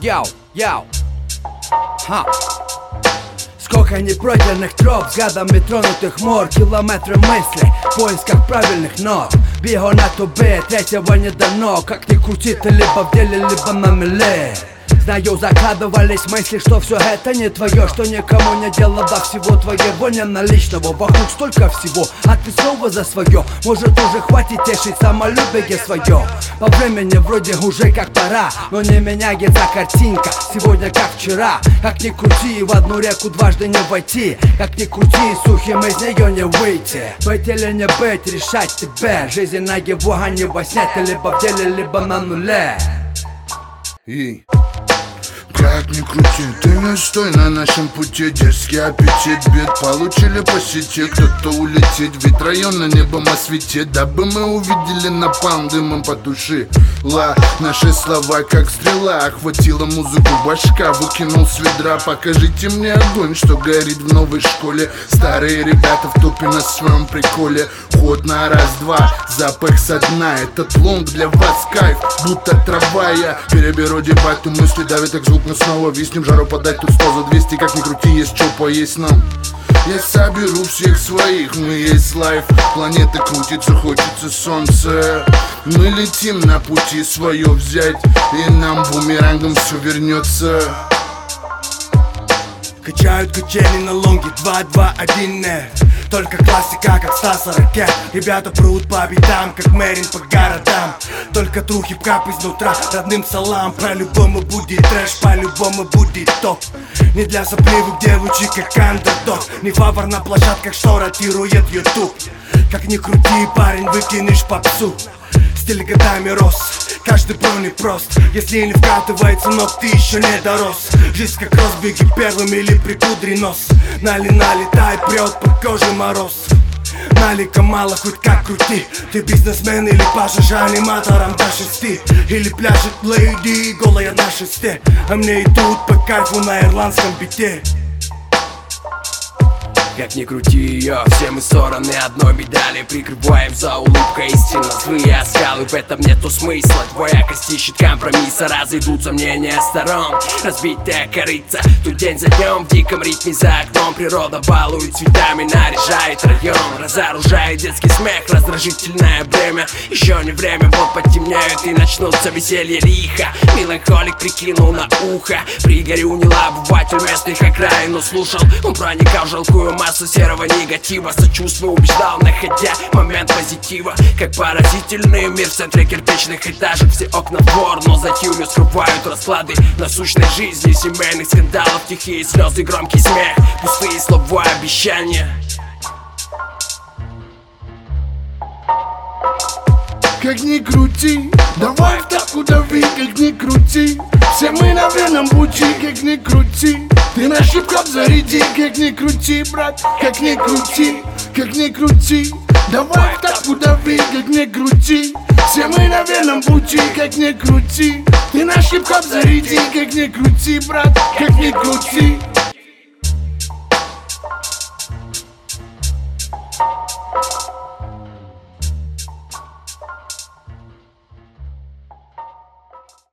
Яу, яу Ха. Сколько непройденных троп Взглядами тронутых мор Километры мыслей В поисках правильных ног Бего на тубе, третьего не дано. Как ни крути, ты либо в деле, либо на миле Знаю, закладывались мысли, что все это не твое Что никому не дело до всего твоего не наличного. Вокруг столько всего, а ты снова за свое Может уже хватит тешить самолюбие свое По времени вроде уже как пора Но не меняется картинка, сегодня как вчера. Как ни крути, в одну реку дважды не войти. Как ни крути, сухим из нее не выйти. Быть или не быть, решать тебе. Жизнь на его, а не во сне. Ты либо в деле, либо на нуле. И как ни крути, ты не стой на нашем пути. Дерзкий аппетит, бед получили по сети. Кто-то улетит, ведь район на небом осветит Дабы мы увидели напалм дымом потушила Наши слова как стрела. Охватила музыку башка, выкинул с ведра. Покажите мне огонь, что горит в новой школе. Старые ребята в топе на своем приколе. Ход на раз-два, запах со дна. Этот лонг для вас кайф, будто трава. Я переберу дебаты, мысли давят как звук мы снова виснем Жару подать тут 100 за 200 Как ни крути, есть что поесть нам. Я соберу всех своих, мы есть лайф Планета крутится, хочется солнце Мы летим на пути свое взять И нам бумерангом все вернется. Качают качели на лонге 2-2-1 нет только классика, как Стаса Ракет Ребята прут по битам, как Мерин по городам Только true хип-хоп изнутра, родным салам По-любому будет трэш, по-любому будет топ Не для сопливых девочек, как андердог Не фавор на площадках, что ротирует ютуб. Как ни крути, парень, выкинешь попсу. Стиль годами рос Каждый брони прост. Если не вкатывается ног, ты еще не дорос. Жизнь как разбеги первым или припудри нос. Нали налетай, прет по коже мороз Налика мало, хоть как крути. Ты бизнесмен или пашешь аниматором до шести. Или пляшет лейди, голая на шесте. А мне и тут по кайфу на ирландском бите как ни крути ее, все мы стороны одной медали Прикрываем за улыбкой истинно. Злые оскалы В этом нету смысла, двоякость ищет компромисса Разойдутся мнения сторон, разбитая корыца Тут день за днем в диком ритме за окном. Природа балует цветами, наряжает район. Разоружает детский смех, раздражительное бремя. Еще не время, вот потемнеют и начнутся веселье лиха Меланхолик прикинул на ухо. Пригорю не обыватель местных окраин Но слушал, он проникал в жалкую массу серого негатива Сочувствие убеждал, находя момент позитива Как поразительный мир в центре кирпичных этажек Все окна в двор, но за тюрью скрывают расклады Насущной жизни, семейных скандалов Тихие слезы, громкий смех Пустые слова, обещания. Как ни крути, давай в тапку дави, как ни крути. Все мы на верном пути, как ни крути ты на хип-хоп заряди, как не крути, брат Как не крути, как не крути. Давай так удави, как не крути. Все мы на верном пути, как не крути. Ты на хип-хоп заряди, как не крути, брат Как не крути. Thank you